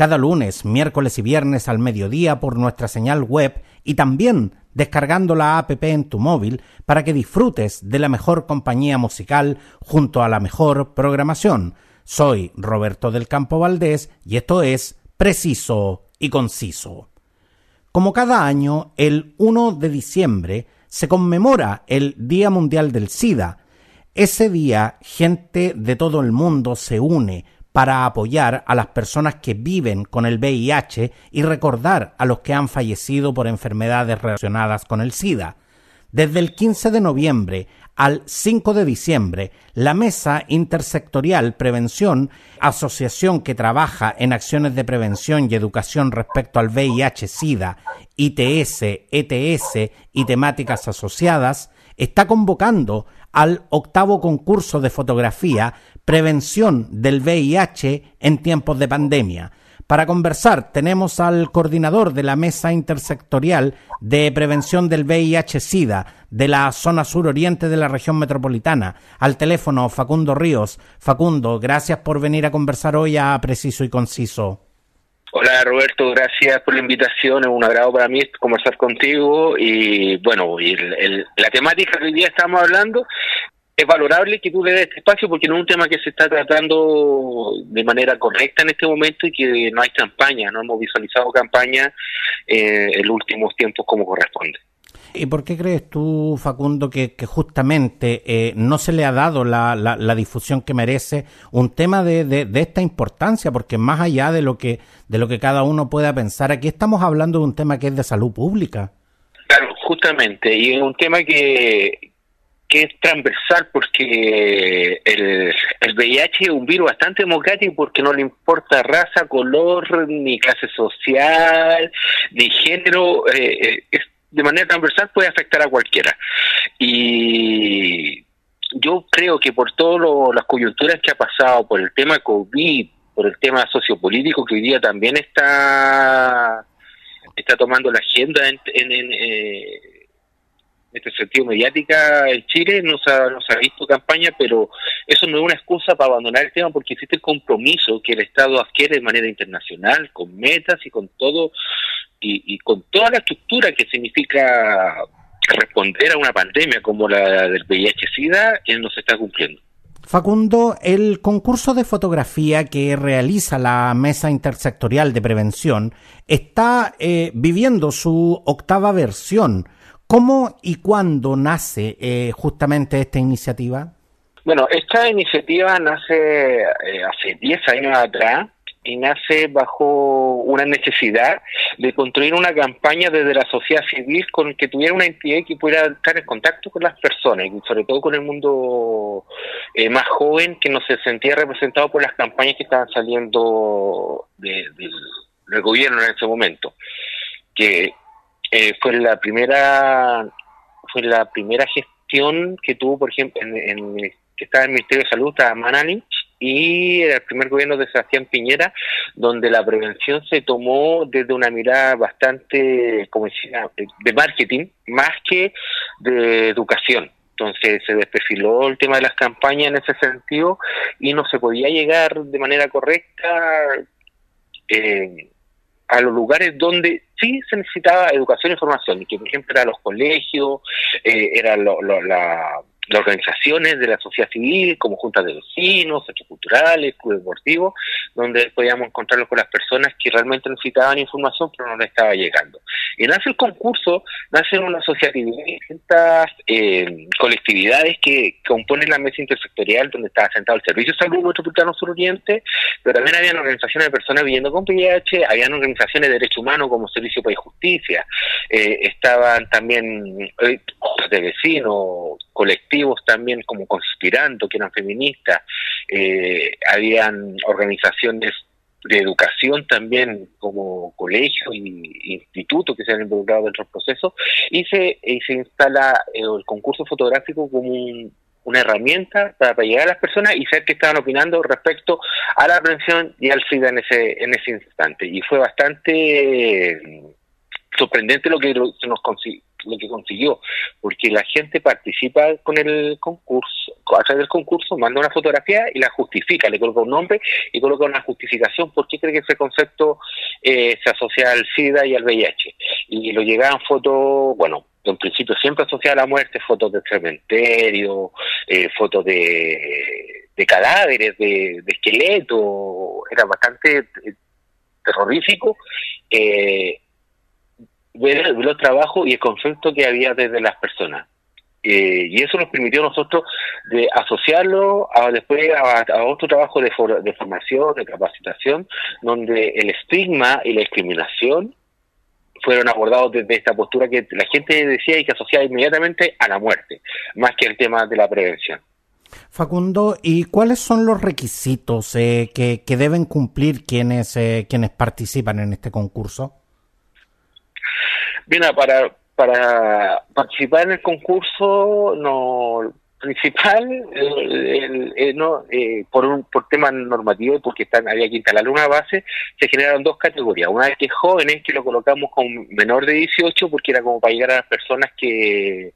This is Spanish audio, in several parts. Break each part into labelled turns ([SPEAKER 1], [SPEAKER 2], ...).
[SPEAKER 1] cada lunes, miércoles y viernes al mediodía por nuestra señal web y también descargando la app en tu móvil para que disfrutes de la mejor compañía musical junto a la mejor programación. Soy Roberto del Campo Valdés y esto es Preciso y Conciso. Como cada año, el 1 de diciembre se conmemora el Día Mundial del SIDA. Ese día, gente de todo el mundo se une para apoyar a las personas que viven con el VIH y recordar a los que han fallecido por enfermedades relacionadas con el SIDA. Desde el 15 de noviembre al 5 de diciembre, la Mesa Intersectorial Prevención, asociación que trabaja en acciones de prevención y educación respecto al VIH-Sida, ITS, ETS y temáticas asociadas, está convocando al octavo concurso de fotografía Prevención del VIH en tiempos de pandemia. Para conversar tenemos al coordinador de la Mesa Intersectorial de Prevención del VIH-Sida de la zona suroriente de la región metropolitana, al teléfono Facundo Ríos. Facundo, gracias por venir a conversar hoy a Preciso y Conciso.
[SPEAKER 2] Hola Roberto, gracias por la invitación, es un agrado para mí conversar contigo y bueno, y la temática que hoy día estamos hablando es valorable que tú le des este espacio porque no es un tema que se está tratando de manera correcta en este momento y que no hay campaña, no hemos visualizado campaña eh, en los últimos tiempos como corresponde.
[SPEAKER 1] ¿Y por qué crees tú, Facundo, que, justamente eh, no se le ha dado la, la, difusión que merece un tema de, de, de, esta importancia? Porque más allá de lo que de lo que cada uno pueda pensar, aquí estamos hablando de un tema que es de salud pública.
[SPEAKER 2] Claro, justamente, y es un tema que, que es transversal porque el, el VIH es un virus bastante democrático porque no le importa raza, color, ni clase social, ni género, eh, eh, de manera transversal puede afectar a cualquiera. Y yo creo que por todas las coyunturas que ha pasado, por el tema COVID, por el tema sociopolítico que hoy día también está está tomando la agenda en, en, eh, este sentido mediática en Chile no se, ha, no se ha visto campaña, pero eso no es una excusa para abandonar el tema porque existe el compromiso que el Estado adquiere de manera internacional, con metas y con todo, y, con toda la estructura que significa responder a una pandemia como la del VIH-Sida, él no se está cumpliendo.
[SPEAKER 1] Facundo, el concurso de fotografía que realiza la Mesa Intersectorial de Prevención está eh, viviendo su octava versión. ¿Cómo y cuándo nace eh, justamente esta iniciativa?
[SPEAKER 2] Bueno, esta iniciativa nace eh, hace 10 años atrás y nace bajo una necesidad de construir una campaña desde la sociedad civil con que tuviera una entidad que pudiera estar en contacto con las personas y sobre todo con el mundo eh, más joven que no se sentía representado por las campañas que estaban saliendo del gobierno en ese momento que eh, fue la primera fue la primera gestión que tuvo, por ejemplo, en, que estaba en el Ministerio de Salud, estaba Manali, y el primer gobierno de Sebastián Piñera, donde la prevención se tomó desde una mirada bastante, como decía, de marketing, más que de educación. Entonces se desperfiló el tema de las campañas en ese sentido y no se podía llegar de manera correcta eh, a los lugares donde sí se necesitaba educación e información, que por ejemplo eran los colegios, eh, eran la, las organizaciones de la sociedad civil, como juntas de vecinos, centros culturales, clubes deportivos, donde podíamos encontrarnos con las personas que realmente necesitaban información, pero no les estaba llegando. Y nace el concurso, nace una sociedad de distintas eh, colectividades que componen la mesa intersectorial donde estaba sentado el Servicio de Salud Metropolitano Suroriente, pero también habían organizaciones de personas viviendo con VIH, habían organizaciones de derechos humanos como Servicio para Justicia, eh, estaban también eh, de vecinos, colectivos también como Conspirando, que eran feministas, eh, habían organizaciones de educación también como colegio y instituto que se han involucrado dentro del proceso y se, y se instala el concurso fotográfico como una herramienta para, llegar a las personas y saber qué estaban opinando respecto a la prevención y al SIDA en ese, en ese instante. Y fue bastante sorprendente lo que se nos consiguió lo que consiguió, porque la gente participa con el concurso, a través del concurso, manda una fotografía y la justifica, le coloca un nombre y coloca una justificación por qué cree que ese concepto eh, se asocia al SIDA y al VIH. Y lo llegaban fotos, bueno, en principio siempre asociada a la muerte, fotos de cementerio, eh, fotos de, de cadáveres, de, de esqueletos, era bastante eh, terrorífico. Eh, ver, los trabajos y el concepto que había desde las personas. Eh, y eso nos permitió a nosotros de asociarlo a después a, otro trabajo de, de formación, de capacitación, donde el estigma y la discriminación fueron abordados desde esta postura que la gente decía y que asociaba inmediatamente a la muerte, más que el tema de la prevención.
[SPEAKER 1] Facundo, ¿y cuáles son los requisitos eh, que, que, deben cumplir quienes, eh, quienes participan en este concurso?
[SPEAKER 2] Bien, para, para participar en el concurso, no principal, no, eh, por un por temas normativos, porque están, había que instalar una base, se generaron dos categorías. Una es que jóvenes, que lo colocamos con menor de 18, porque era como para llegar a las personas que,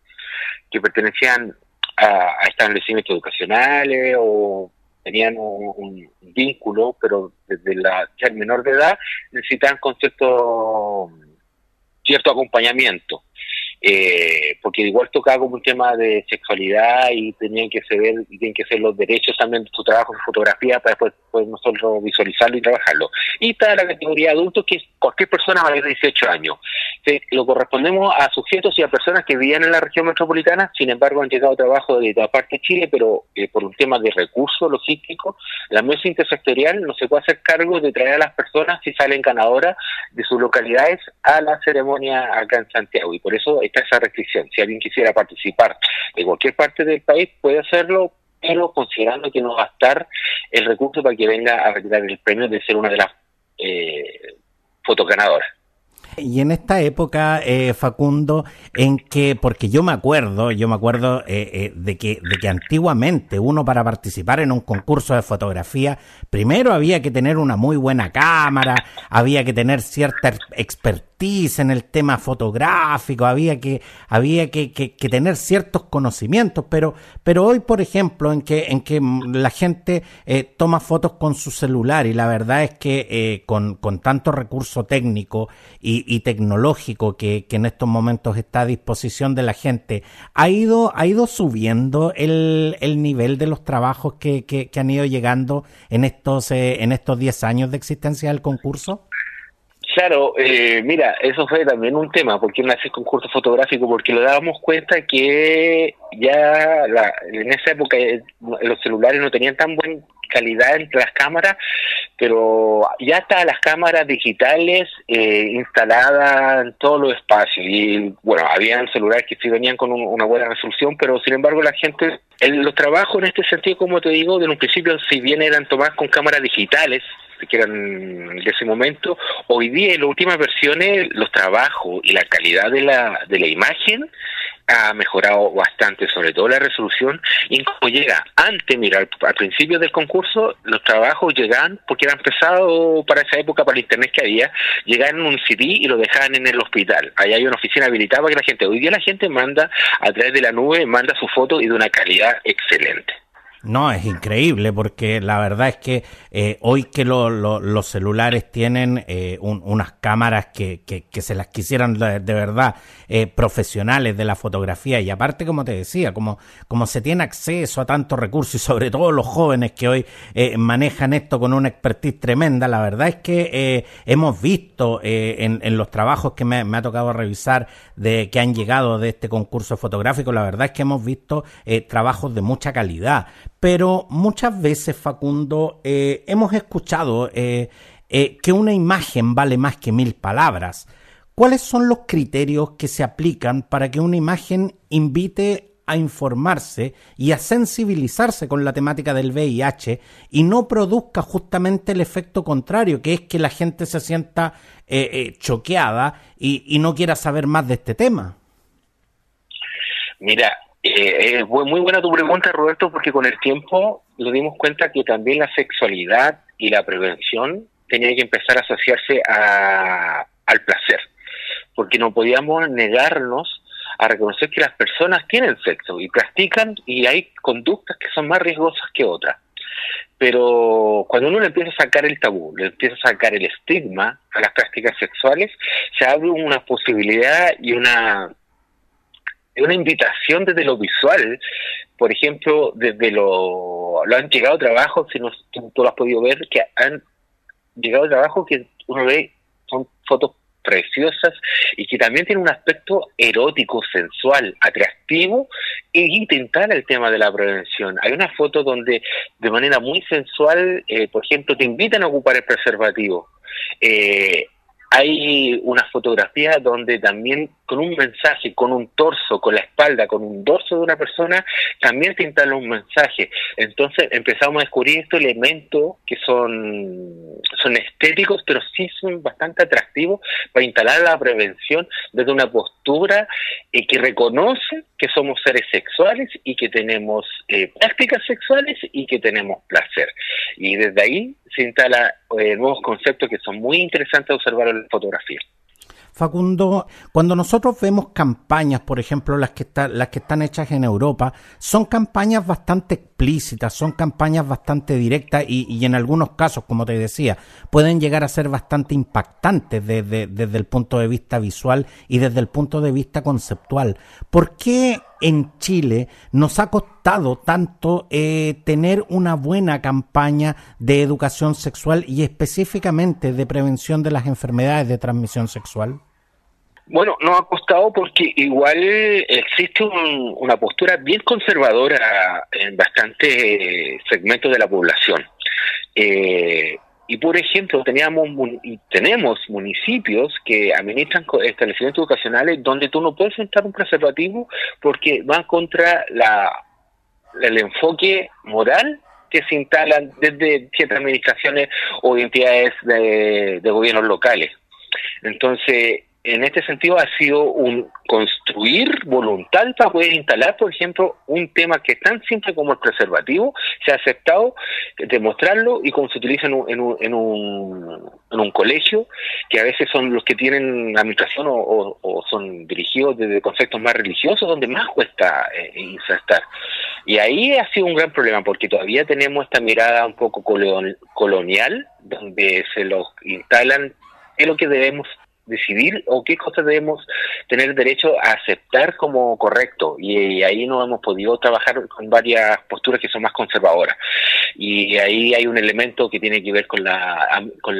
[SPEAKER 2] que pertenecían a, establecimientos educacionales o tenían un, vínculo, pero desde la menor de edad necesitaban conceptos cierto acompañamiento. Eh, porque igual tocaba como un tema de sexualidad y tenían que ser y tienen que ser los derechos también de su trabajo en fotografía para después poder nosotros visualizarlo y trabajarlo. Y está la categoría de adultos que es cualquier persona mayor de 18 años. lo correspondemos a sujetos y a personas que vivían en la región metropolitana, sin embargo han llegado trabajo de toda parte de Chile, pero eh, por un tema de recursos logísticos, la mesa intersectorial no se puede hacer cargo de traer a las personas si salen ganadoras de sus localidades a la ceremonia acá en Santiago. Y por eso esa restricción. Si alguien quisiera participar de cualquier parte del país, puede hacerlo, pero considerando que no va a estar el recurso para que venga a retirar el premio de ser una de las eh, fotos ganadoras.
[SPEAKER 1] Y en esta época, eh, Facundo, en que, porque yo me acuerdo, yo me acuerdo eh, eh, de, que, de que antiguamente uno para participar en un concurso de fotografía, primero había que tener una muy buena cámara, había que tener cierta expertise en el tema fotográfico, había que, había que, tener ciertos conocimientos, pero, pero hoy, por ejemplo, en que, en que la gente toma fotos con su celular y la verdad es que con, con tanto recurso técnico y, tecnológico que, en estos momentos está a disposición de la gente, ¿ha ido, ha ido subiendo el, el nivel de los trabajos que, que, han ido llegando en estos, eh, en estos 10 años de existencia del concurso?
[SPEAKER 2] Claro, eh, mira, eso fue también un tema, porque nace el concurso fotográfico, porque lo dábamos cuenta que ya en esa época eh, los celulares no tenían tan buena calidad entre las cámaras, pero ya está las cámaras digitales eh, instaladas en todos los espacios. Y bueno, habían celulares que sí venían con una buena resolución, pero sin embargo la gente, los trabajos en este sentido, como te digo, de un principio, si bien eran tomados con cámaras digitales, que eran de ese momento, hoy día en las últimas versiones los trabajos y la calidad de la, de la imagen ha mejorado bastante, sobre todo la resolución, y como llega antes, mira, al, principio del concurso, los trabajos llegan, porque eran pesados para esa época, para el internet que había, llegaban en un CD y lo dejaban en el hospital. Ahí hay una oficina habilitada para que la gente, hoy día la gente manda a través de la nube, manda su foto y de una calidad excelente.
[SPEAKER 1] No, es increíble porque la verdad es que eh, hoy que los celulares tienen eh, unas cámaras que, que, se las quisieran de, verdad eh, profesionales de la fotografía. Y aparte, como te decía, como, como se tiene acceso a tantos recursos y sobre todo los jóvenes que hoy manejan esto con una expertise tremenda, la verdad es que hemos visto en, en, los trabajos que me, me, ha tocado revisar de que han llegado de este concurso fotográfico, la verdad es que hemos visto trabajos de mucha calidad pero muchas veces, Facundo, eh, hemos escuchado eh, eh, que una imagen vale más que mil palabras. ¿Cuáles son los criterios que se aplican para que una imagen invite a informarse y a sensibilizarse con la temática del VIH y no produzca justamente el efecto contrario, que es que la gente se sienta eh, choqueada y, no quiera saber más de este tema?
[SPEAKER 2] Mira, eh, es muy buena tu pregunta, Roberto, porque con el tiempo nos dimos cuenta que también la sexualidad y la prevención tenía que empezar a asociarse al placer, porque no podíamos negarnos a reconocer que las personas tienen sexo y practican y hay conductas que son más riesgosas que otras. Pero cuando uno le empieza a sacar el tabú, le empieza a sacar el estigma a las prácticas sexuales, se abre una posibilidad y una, una invitación desde lo visual. Por ejemplo, desde lo, lo han llegado trabajos, si no, tú, lo has podido ver, que han llegado trabajos que uno ve, son fotos preciosas y que también tiene un aspecto erótico, sensual, atractivo e intentar el tema de la prevención. Hay una foto donde de manera muy sensual, eh, por ejemplo, te invitan a ocupar el preservativo. Eh, hay una fotografía donde también con un mensaje, con un torso, con la espalda, con un dorso de una persona, también te instala un mensaje. Entonces empezamos a descubrir estos elementos que son, son estéticos, pero sí son bastante atractivos para instalar la prevención desde una postura eh, que reconoce que somos seres sexuales y que tenemos eh, prácticas sexuales y que tenemos placer. Y desde ahí se instala eh, nuevos conceptos que son muy interesantes de observar en la fotografía.
[SPEAKER 1] Facundo, cuando nosotros vemos campañas, por ejemplo, las que, las que están hechas en Europa, son campañas bastante explícitas, son campañas bastante directas y, en algunos casos, como te decía, pueden llegar a ser bastante impactantes desde, desde el punto de vista visual y desde el punto de vista conceptual. ¿Por qué en Chile nos ha costado tanto eh, tener una buena campaña de educación sexual y específicamente de prevención de las enfermedades de transmisión sexual?
[SPEAKER 2] Bueno, nos ha costado porque igual existe una postura bien conservadora en bastantes segmentos de la población. Eh, y por ejemplo, teníamos y tenemos municipios que administran establecimientos educacionales donde tú no puedes entrar un preservativo porque va contra la, el enfoque moral que se instalan desde ciertas administraciones o entidades de, de gobiernos locales. Entonces, en este sentido ha sido un construir voluntad para poder instalar, por ejemplo, un tema que es tan simple como el preservativo, se ha aceptado demostrarlo y como se utiliza en un, en un, en un, en un colegio, que a veces son los que tienen administración o, o, son dirigidos desde conceptos más religiosos, donde más cuesta eh, insertar. Y ahí ha sido un gran problema, porque todavía tenemos esta mirada un poco colonial, donde se los instalan es lo que debemos decidir o qué cosas debemos tener derecho a aceptar como correcto. Y, ahí no hemos podido trabajar con varias posturas que son más conservadoras. Y ahí hay un elemento que tiene que ver con la con,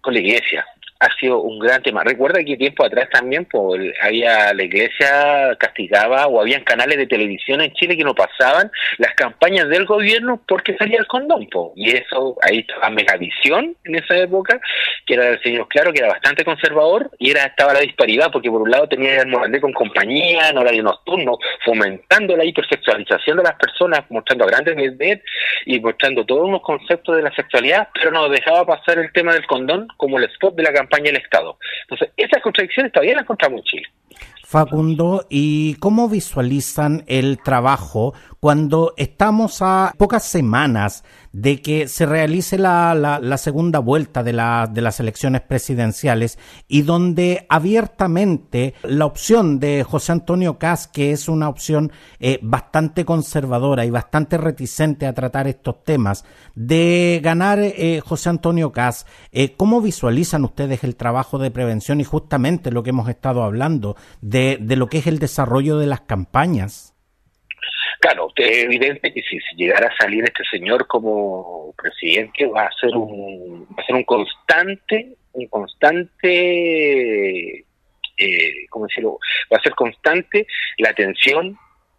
[SPEAKER 2] con la iglesia ha sido un gran tema. Recuerda que tiempo atrás también pues, había la iglesia castigaba o habían canales de televisión en Chile que no pasaban las campañas del gobierno porque salía el condón. Y eso, ahí estaba Megavisión en esa época, que era el señor Claro, que era bastante conservador y era estaba la disparidad porque por un lado tenía el Morandé con compañía, en horario nocturno, fomentando la hipersexualización de las personas, mostrando a grandes veces y mostrando todos unos conceptos de la sexualidad, pero no dejaba pasar el tema del condón como el spot de la campaña el Estado. Entonces, esas contradicciones todavía las encontramos en Chile.
[SPEAKER 1] Facundo, ¿y cómo visualizan el trabajo cuando estamos a pocas semanas de que se realice la, la, segunda vuelta de, de las elecciones presidenciales y donde abiertamente la opción de José Antonio Cas, que es una opción eh, bastante conservadora y bastante reticente a tratar estos temas, de ganar eh, José Antonio Cas, eh, ¿cómo visualizan ustedes el trabajo de prevención y justamente lo que hemos estado hablando de, de lo que es el desarrollo de las campañas?
[SPEAKER 2] Claro, es evidente que si, llegara a salir este señor como presidente va a ser un va a ser un constante un constante eh, ¿cómo decirlo? va a ser constante la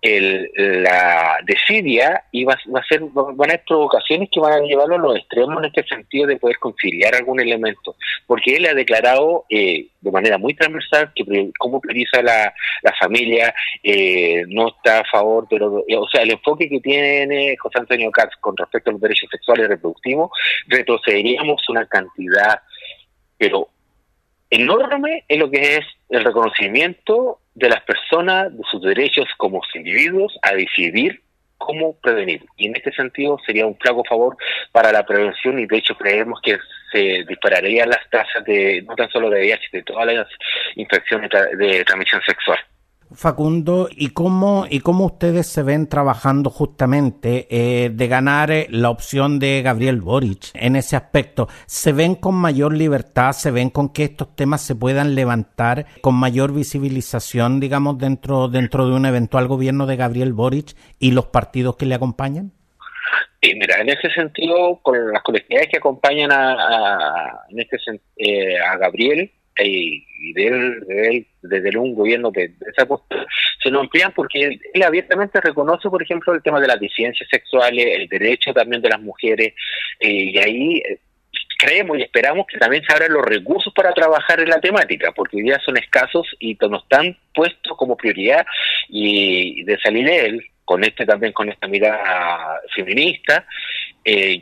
[SPEAKER 2] atención la desidia y va, a ser, van a haber provocaciones que van a llevarlo a los extremos en este sentido de poder conciliar algún elemento, porque él ha declarado eh, de manera muy transversal que cómo prioriza la, la familia, eh, no está a favor, pero, eh, o sea, el enfoque que tiene José Antonio Katz con respecto a los derechos sexuales y reproductivos, retrocederíamos una cantidad, pero enorme en lo que es el reconocimiento de las personas, de sus derechos como individuos a decidir cómo prevenir. Y en este sentido sería un flaco favor para la prevención y de hecho creemos que se dispararían las tasas de no tan solo de VIH, de todas las infecciones de transmisión sexual.
[SPEAKER 1] Facundo, ¿y cómo, y cómo ustedes se ven trabajando justamente eh, de ganar eh, la opción de Gabriel Boric en ese aspecto? ¿Se ven con mayor libertad? ¿Se ven con que estos temas se puedan levantar con mayor visibilización, digamos, dentro, dentro de un eventual gobierno de Gabriel Boric y los partidos que le acompañan?
[SPEAKER 2] Sí, mira, en ese sentido, con las colectividades que acompañan a, en este, eh, a Gabriel, y de él, desde un gobierno de, esa postura, se lo amplían porque él abiertamente reconoce, por ejemplo, el tema de las disidencias sexuales, el derecho también de las mujeres, eh, y ahí eh, creemos y esperamos que también se abran los recursos para trabajar en la temática, porque hoy día son escasos y no están puestos como prioridad y de salir de él, con este también con esta mirada feminista, eh,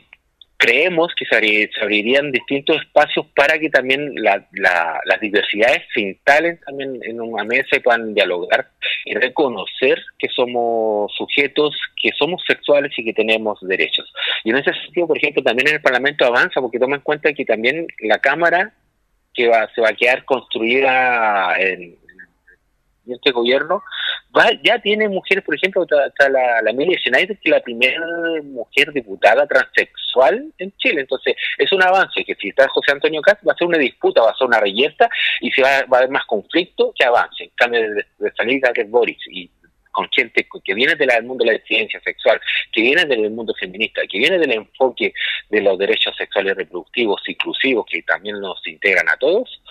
[SPEAKER 2] creemos que se, abrirían distintos espacios para que también las diversidades se instalen también en una mesa y puedan dialogar y reconocer que somos sujetos, que somos sexuales y que tenemos derechos. Y en ese sentido, por ejemplo, también en el Parlamento avanza porque toma en cuenta que también la Cámara que va, se va a quedar construida en, este gobierno ya tiene mujeres, por ejemplo, está, la, la Emilia Schneider, que es la primera mujer diputada transexual en Chile. Entonces, es un avance que si está José Antonio Caz, va a ser una disputa, va a ser una reyerta y se va, a haber más conflicto que avance. En cambio, de, de salir Gabriel Boris y con gente que viene del mundo de la ciencia sexual, que viene del mundo feminista, que viene del enfoque de los derechos sexuales reproductivos inclusivos, que también nos integran a todos,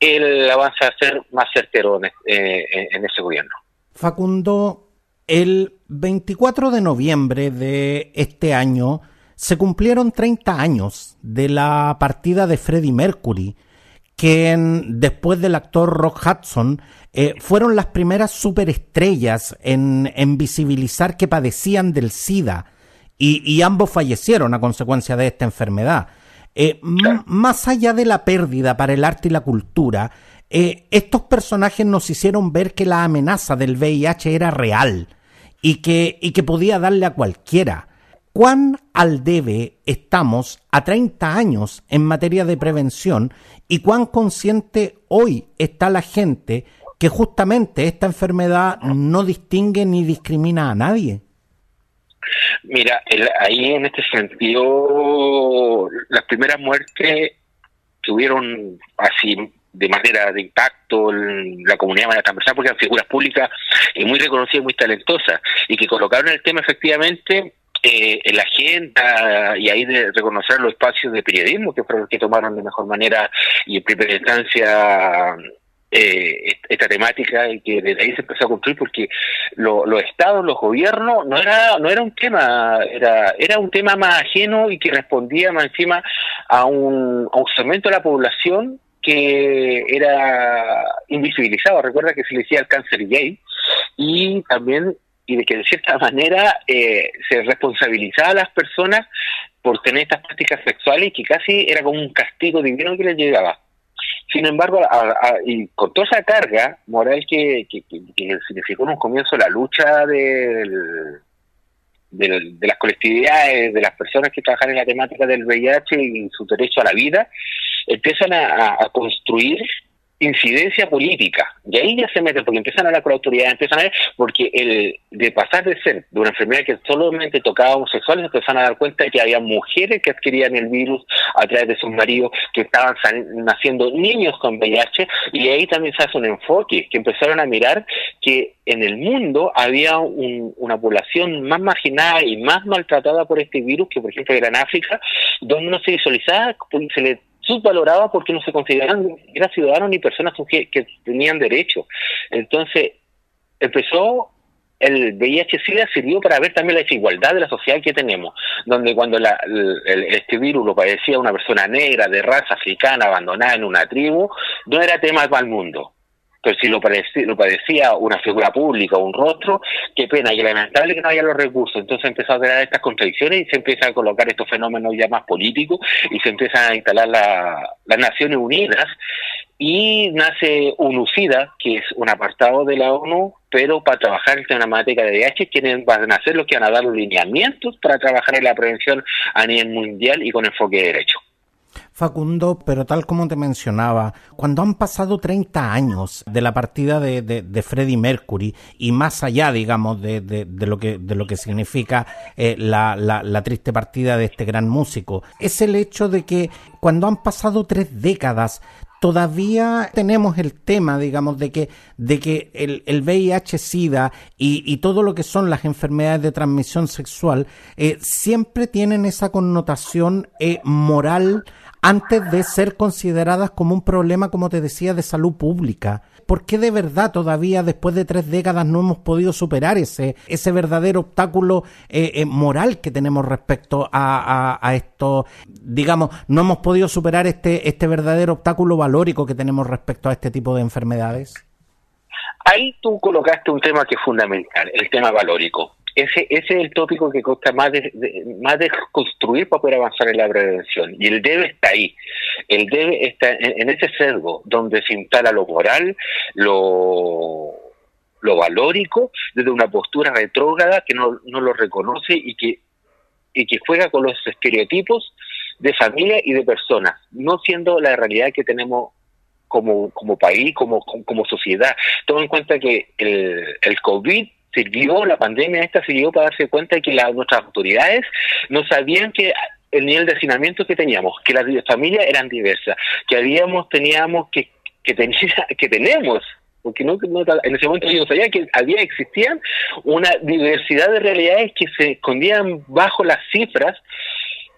[SPEAKER 2] el avance va a ser más certero en, eh, en ese gobierno.
[SPEAKER 1] Facundo, el 24 de noviembre de este año se cumplieron 30 años de la partida de Freddie Mercury, que después del actor Rock Hudson eh, fueron las primeras superestrellas en, en, visibilizar que padecían del SIDA y, ambos fallecieron a consecuencia de esta enfermedad. Eh, más allá de la pérdida para el arte y la cultura, eh, estos personajes nos hicieron ver que la amenaza del VIH era real y que, y que podía darle a cualquiera. ¿Cuán al debe estamos a 30 años en materia de prevención y cuán consciente hoy está la gente que justamente esta enfermedad no distingue ni discrimina a nadie?
[SPEAKER 2] Mira, ahí en este sentido, las primeras muertes tuvieron así de manera de impacto en la comunidad de manera porque eran figuras públicas y muy reconocidas y muy talentosas y que colocaron el tema efectivamente eh, en la agenda y ahí de reconocer los espacios de periodismo que fueron los que tomaron de mejor manera y en primera instancia eh, esta temática y que desde ahí se empezó a construir porque los estados, los gobiernos, no era no era un tema, era era un tema más ajeno y que respondía más encima a un, a un segmento de la población que era invisibilizado. Recuerda que se le decía el cáncer gay y también y de que de cierta manera eh, se responsabilizaba a las personas por tener estas prácticas sexuales y que casi era como un castigo divino que les llegaba. Sin embargo, y con toda esa carga moral que, significó en un comienzo la lucha del, de las colectividades, de las personas que trabajan en la temática del VIH y su derecho a la vida, empiezan a, construir incidencia política. Y ahí ya se mete, porque empiezan a hablar con la autoridad, empiezan a ver, porque el de pasar de ser de una enfermedad que solamente tocaba a homosexuales, empiezan a dar cuenta de que había mujeres que adquirían el virus a través de sus maridos, que estaban naciendo niños con VIH, y ahí también se hace un enfoque, que empezaron a mirar que en el mundo había una población más marginada y más maltratada por este virus, que por ejemplo era en África, donde no se visualizaba, se le subvaloraba porque no se consideraban eran ciudadanos ni personas que, tenían derecho. Entonces, empezó el VIH-Sida sirvió para ver también la desigualdad de la sociedad que tenemos, donde cuando la, este virus lo padecía una persona negra, de raza africana, abandonada en una tribu, no era tema para el mundo. Pero si lo padecía una figura pública un rostro, qué pena y lamentable que no haya los recursos. Entonces empezó a crear estas contradicciones y se empieza a colocar estos fenómenos ya más políticos y se empiezan a instalar las Naciones Unidas y nace UNUCIDA, que es un apartado de la ONU, pero para trabajar en materia de VIH, quienes van a ser los que van a dar los lineamientos para trabajar en la prevención a nivel mundial y con enfoque de derecho.
[SPEAKER 1] Facundo, pero tal como te mencionaba, cuando han pasado 30 años de la partida de, de, Freddie Mercury y más allá, digamos, de, de, lo, que, de lo que significa eh, la, la, la triste partida de este gran músico, es el hecho de que cuando han pasado tres décadas todavía tenemos el tema, digamos, de que, de que el, el VIH-Sida y, todo lo que son las enfermedades de transmisión sexual eh, siempre tienen esa connotación eh, moral antes de ser consideradas como un problema, como te decía, de salud pública. ¿Por qué de verdad todavía después de tres décadas no hemos podido superar ese, ese verdadero obstáculo eh, eh, moral que tenemos respecto a, a, esto? Digamos, no hemos podido superar este, este verdadero obstáculo valórico que tenemos respecto a este tipo de enfermedades.
[SPEAKER 2] Ahí tú colocaste un tema que es fundamental, el tema valórico ese, ese es el tópico que cuesta más de, más de construir para poder avanzar en la prevención. Y el debe está ahí. El debe está en, ese sesgo donde se instala lo moral, lo, lo valórico, desde una postura retrógrada que no, no lo reconoce y que, y que juega con los estereotipos de familia y de personas, no siendo la realidad que tenemos como, como país, como, como, sociedad. Toma en cuenta que el, el COVID sirvió, la pandemia esta sirvió para darse cuenta de que nuestras autoridades no sabían que el nivel de hacinamiento que teníamos, que las familias eran diversas, que habíamos, teníamos que, que, tenía, que tenemos porque no, en ese momento no sabía que había existían una diversidad de realidades que se escondían bajo las cifras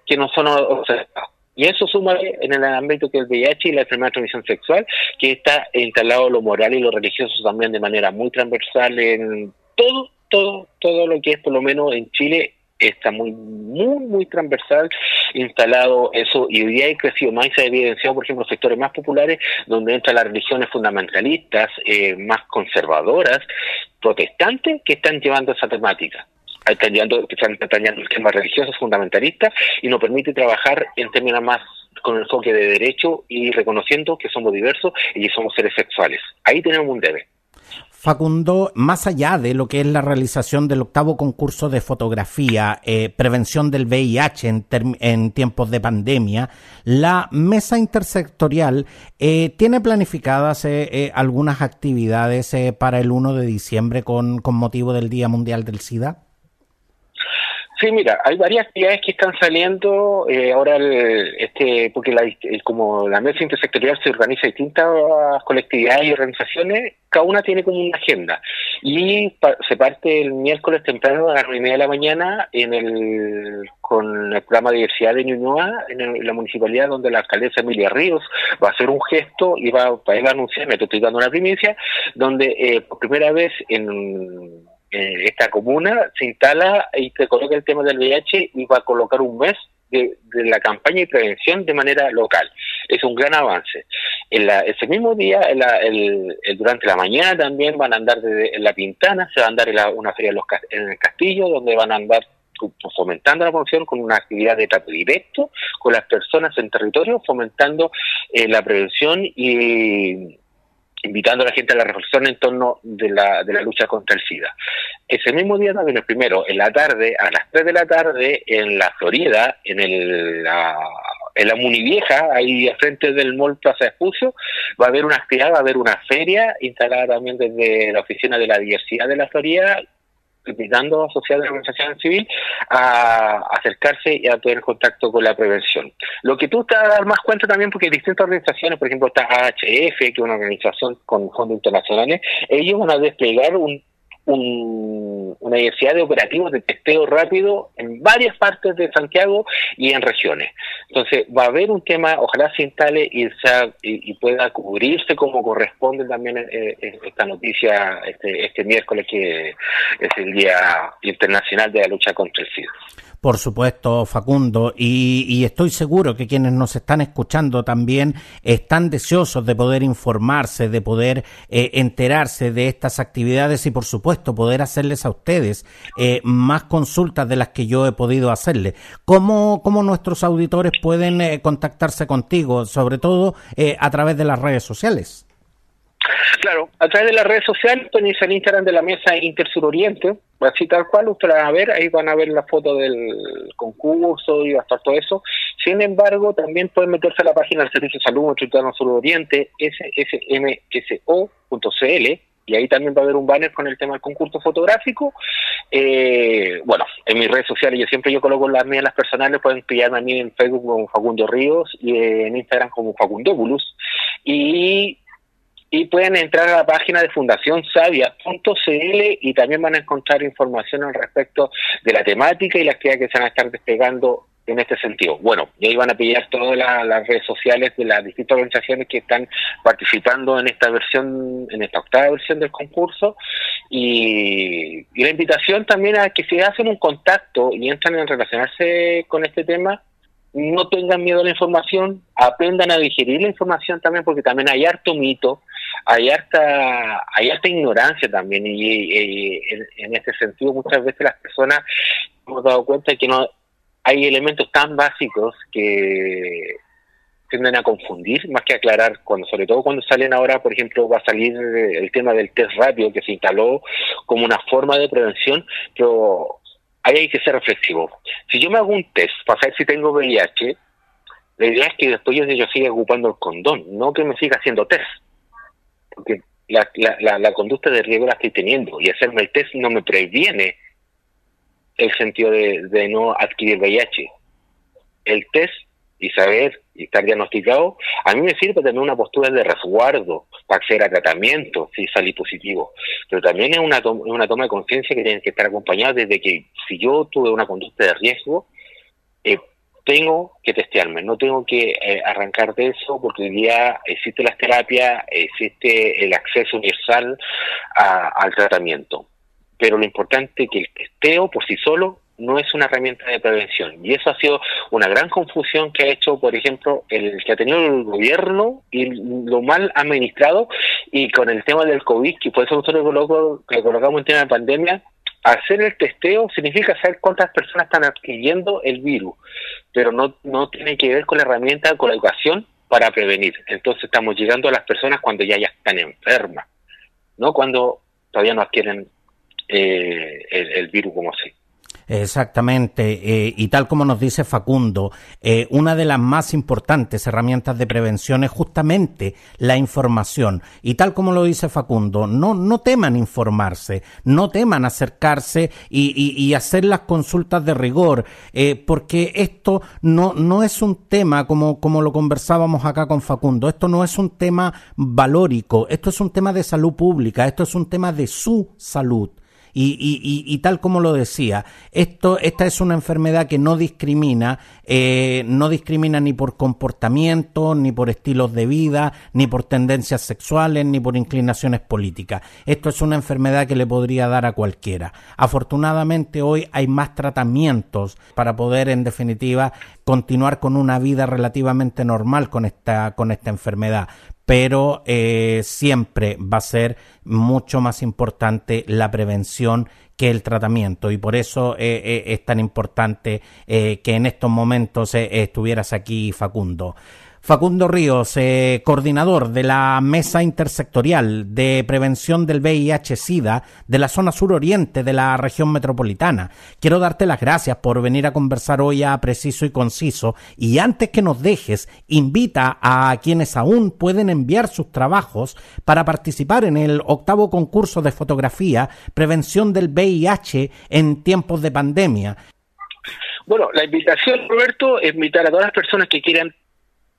[SPEAKER 2] que no son observadas. Y eso suma en el ámbito que el VIH y la enfermedad de transmisión sexual, que está instalado lo moral y lo religioso también de manera muy transversal en todo, todo, todo lo que es por lo menos en Chile está muy, muy, muy transversal instalado eso y hoy día ha crecido más y se ha evidenciado, por ejemplo, sectores más populares donde entran las religiones fundamentalistas, eh, más conservadoras, protestantes, que están llevando esa temática. Están llevando, están, llevando el tema religioso fundamentalista y nos permite trabajar en términos más con el enfoque de derecho y reconociendo que somos diversos y que somos seres sexuales. Ahí tenemos un deber.
[SPEAKER 1] Facundo, más allá de lo que es la realización del octavo concurso de fotografía, eh, prevención del VIH en, tiempos de pandemia, la mesa intersectorial eh, tiene planificadas eh, algunas actividades para el 1 de diciembre con motivo del Día Mundial del SIDA.
[SPEAKER 2] Sí, mira, hay varias actividades que están saliendo eh, ahora, este, porque la, como la mesa intersectorial se organiza en distintas colectividades y organizaciones, cada una tiene como una agenda. Y se parte el miércoles temprano a las nueve y media de la mañana en el, con el programa de diversidad de Ñuñoa, en, la municipalidad donde la alcaldesa Emilia Ríos va a hacer un gesto y va, a anunciar, me estoy dando una primicia, donde eh, por primera vez en esta comuna se instala y se coloca el tema del VIH y va a colocar un mes de, la campaña y prevención de manera local. Es un gran avance. En ese mismo día, el, durante la mañana también van a andar en La Pintana, se va a andar en una feria en, el Castillo, donde van a andar fomentando la promoción con una actividad de trato directo con las personas en territorio, fomentando eh, la prevención y invitando a la gente a la reflexión en torno de la, de la lucha contra el SIDA. Ese mismo día también, el primero, en la tarde, a las 3 de la tarde, en la Florida, en el, la, en la Munivieja, ahí al frente del Mall Plaza Espucio, va a haber una actividad, va a haber una feria instalada también desde la Oficina de la Diversidad de la Florida, invitando a sociedades de organización civil a acercarse y a tener contacto con la prevención. Lo que tú te vas a dar más cuenta también, porque distintas organizaciones, por ejemplo, está AHF, que es una organización con fondos internacionales, ellos van a desplegar un, un, una diversidad de operativos de testeo rápido en varias partes de Santiago y en regiones. Entonces, va a haber un tema, ojalá se instale y, y, pueda cubrirse como corresponde también eh, eh, esta noticia este, este miércoles, que es el Día Internacional de la Lucha contra el SIDA
[SPEAKER 1] por supuesto, Facundo, y, estoy seguro que quienes nos están escuchando también están deseosos de poder informarse, de poder eh, enterarse de estas actividades y, por supuesto, poder hacerles a ustedes eh, más consultas de las que yo he podido hacerles. ¿Cómo, cómo nuestros auditores pueden eh, contactarse contigo, sobre todo a través de las redes sociales?
[SPEAKER 2] Claro, a través de las redes sociales, pueden irse al Instagram de la mesa Intersur Oriente, así tal cual, ustedes van a ver, ahí van a ver la foto del concurso y va a estar todo eso. Sin embargo, también pueden meterse a la página del Servicio de Salud Metropolitano Sur Oriente, ssmso.cl, y ahí también va a haber un banner con el tema del concurso fotográfico. Eh, bueno, en mis redes sociales yo siempre yo coloco las mías las personales, pueden pillarme a mí en Facebook como Facundo Ríos y en Instagram como Facundóbulos. Y y pueden entrar a la página de fundacionsavia.cl y también van a encontrar información al respecto de la temática y la actividad que se van a estar desplegando en este sentido. Bueno, y ahí van a pillar todas las redes sociales de las distintas organizaciones que están participando en esta versión, en esta octava versión del concurso. Y, la invitación también a que si hacen un contacto y entran en relacionarse con este tema, no tengan miedo a la información, aprendan a digerir la información también, porque también hay harto mito, hay harta, hay harta ignorancia también, y, en, este sentido muchas veces las personas hemos dado cuenta de que no hay elementos tan básicos que tienden a confundir más que aclarar cuando sobre todo cuando salen ahora por ejemplo va a salir el tema del test rápido que se instaló como una forma de prevención pero ahí hay que ser reflexivo. Si yo me hago un test para saber si tengo VIH, la idea es que después yo, siga ocupando el condón, no que me siga haciendo test. Porque la, la, la, conducta de riesgo la estoy teniendo y hacerme el test no me previene el sentido de, de no adquirir VIH. El test y saber y estar diagnosticado, a mí me sirve tener una postura de resguardo para acceder a tratamiento si salí positivo. Pero también es una, una toma de conciencia que tiene que estar acompañada desde que si yo tuve una conducta de riesgo, eh, tengo que testearme, no tengo que eh, arrancar de eso porque hoy día existe las terapias, existe el acceso universal al tratamiento. Pero lo importante es que el testeo por sí solo no es una herramienta de prevención. Y eso ha sido una gran confusión que ha hecho, por ejemplo, el que ha tenido el gobierno y lo mal administrado y con el tema del COVID, que por eso nosotros le colocamos en tema de pandemia, hacer el testeo significa saber cuántas personas están adquiriendo el virus, pero no, no tiene que ver con la herramienta, con la educación para prevenir. Entonces estamos llegando a las personas cuando ya, ya están enfermas, no cuando todavía no adquieren eh, el, virus como así.
[SPEAKER 1] Exactamente, eh, y tal como nos dice Facundo, eh, una de las más importantes herramientas de prevención es justamente la información. Y tal como lo dice Facundo, no, no teman informarse, no teman acercarse y, y, hacer las consultas de rigor, eh, porque esto no, no es un tema como, como lo conversábamos acá con Facundo, esto no es un tema valórico, esto es un tema de salud pública, esto es un tema de su salud. Y, tal como lo decía, esto, esta es una enfermedad que no discrimina, eh, no discrimina ni por comportamiento, ni por estilos de vida, ni por tendencias sexuales, ni por inclinaciones políticas. Esto es una enfermedad que le podría dar a cualquiera. Afortunadamente hoy hay más tratamientos para poder, en definitiva, continuar con una vida relativamente normal con esta, con esta enfermedad pero eh, siempre va a ser mucho más importante la prevención que el tratamiento y por eso eh, eh, es tan importante que en estos momentos estuvieras aquí Facundo. Facundo Ríos, eh, coordinador de la Mesa Intersectorial de Prevención del VIH-Sida de la zona suroriente de la región metropolitana. Quiero darte las gracias por venir a conversar hoy a Preciso y Conciso y antes que nos dejes, invita a quienes aún pueden enviar sus trabajos para participar en el octavo concurso de fotografía Prevención del VIH en tiempos de pandemia.
[SPEAKER 2] Bueno, la invitación, Roberto, es invitar a todas las personas que quieran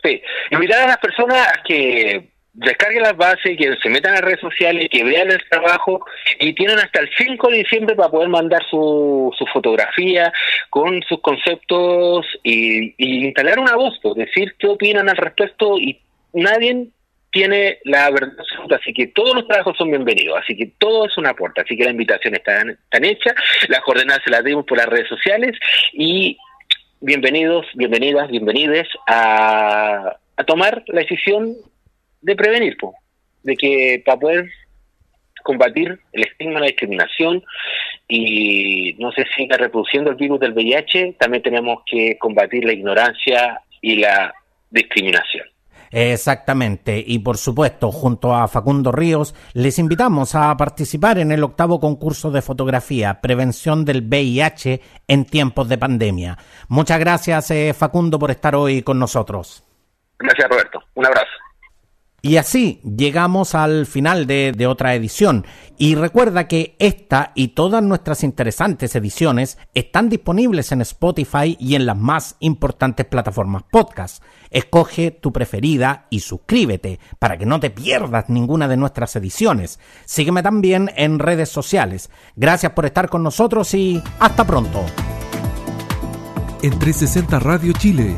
[SPEAKER 2] Sí, invitar a las personas a que descarguen las bases, que se metan a redes sociales, que vean el trabajo y tienen hasta el 5 de diciembre para poder mandar su, su fotografía con sus conceptos y, instalar una voz, pues, decir qué opinan al respecto y nadie tiene la verdad así que todos los trabajos son bienvenidos, así que todo es un aporte, así que la invitación está tan hecha, las coordenadas se las dimos por las redes sociales y bienvenidos, bienvenidas, bienvenides a, a tomar la decisión de prevenir, de que para poder combatir el estigma, la discriminación y no se siga reproduciendo el virus del VIH, también tenemos que combatir la ignorancia y la discriminación.
[SPEAKER 1] Exactamente, y por supuesto, junto a Facundo Ríos, les invitamos a participar en el octavo concurso de fotografía, Prevención del VIH en tiempos de pandemia. Muchas gracias, eh, Facundo, por estar hoy con nosotros.
[SPEAKER 2] Gracias, Roberto. Un abrazo.
[SPEAKER 1] Y así llegamos al final de, otra edición. Y recuerda que esta y todas nuestras interesantes ediciones están disponibles en Spotify y en las más importantes plataformas podcast. Escoge tu preferida y suscríbete para que no te pierdas ninguna de nuestras ediciones. Sígueme también en redes sociales. Gracias por estar con nosotros y hasta pronto.
[SPEAKER 3] En 360 Radio Chile,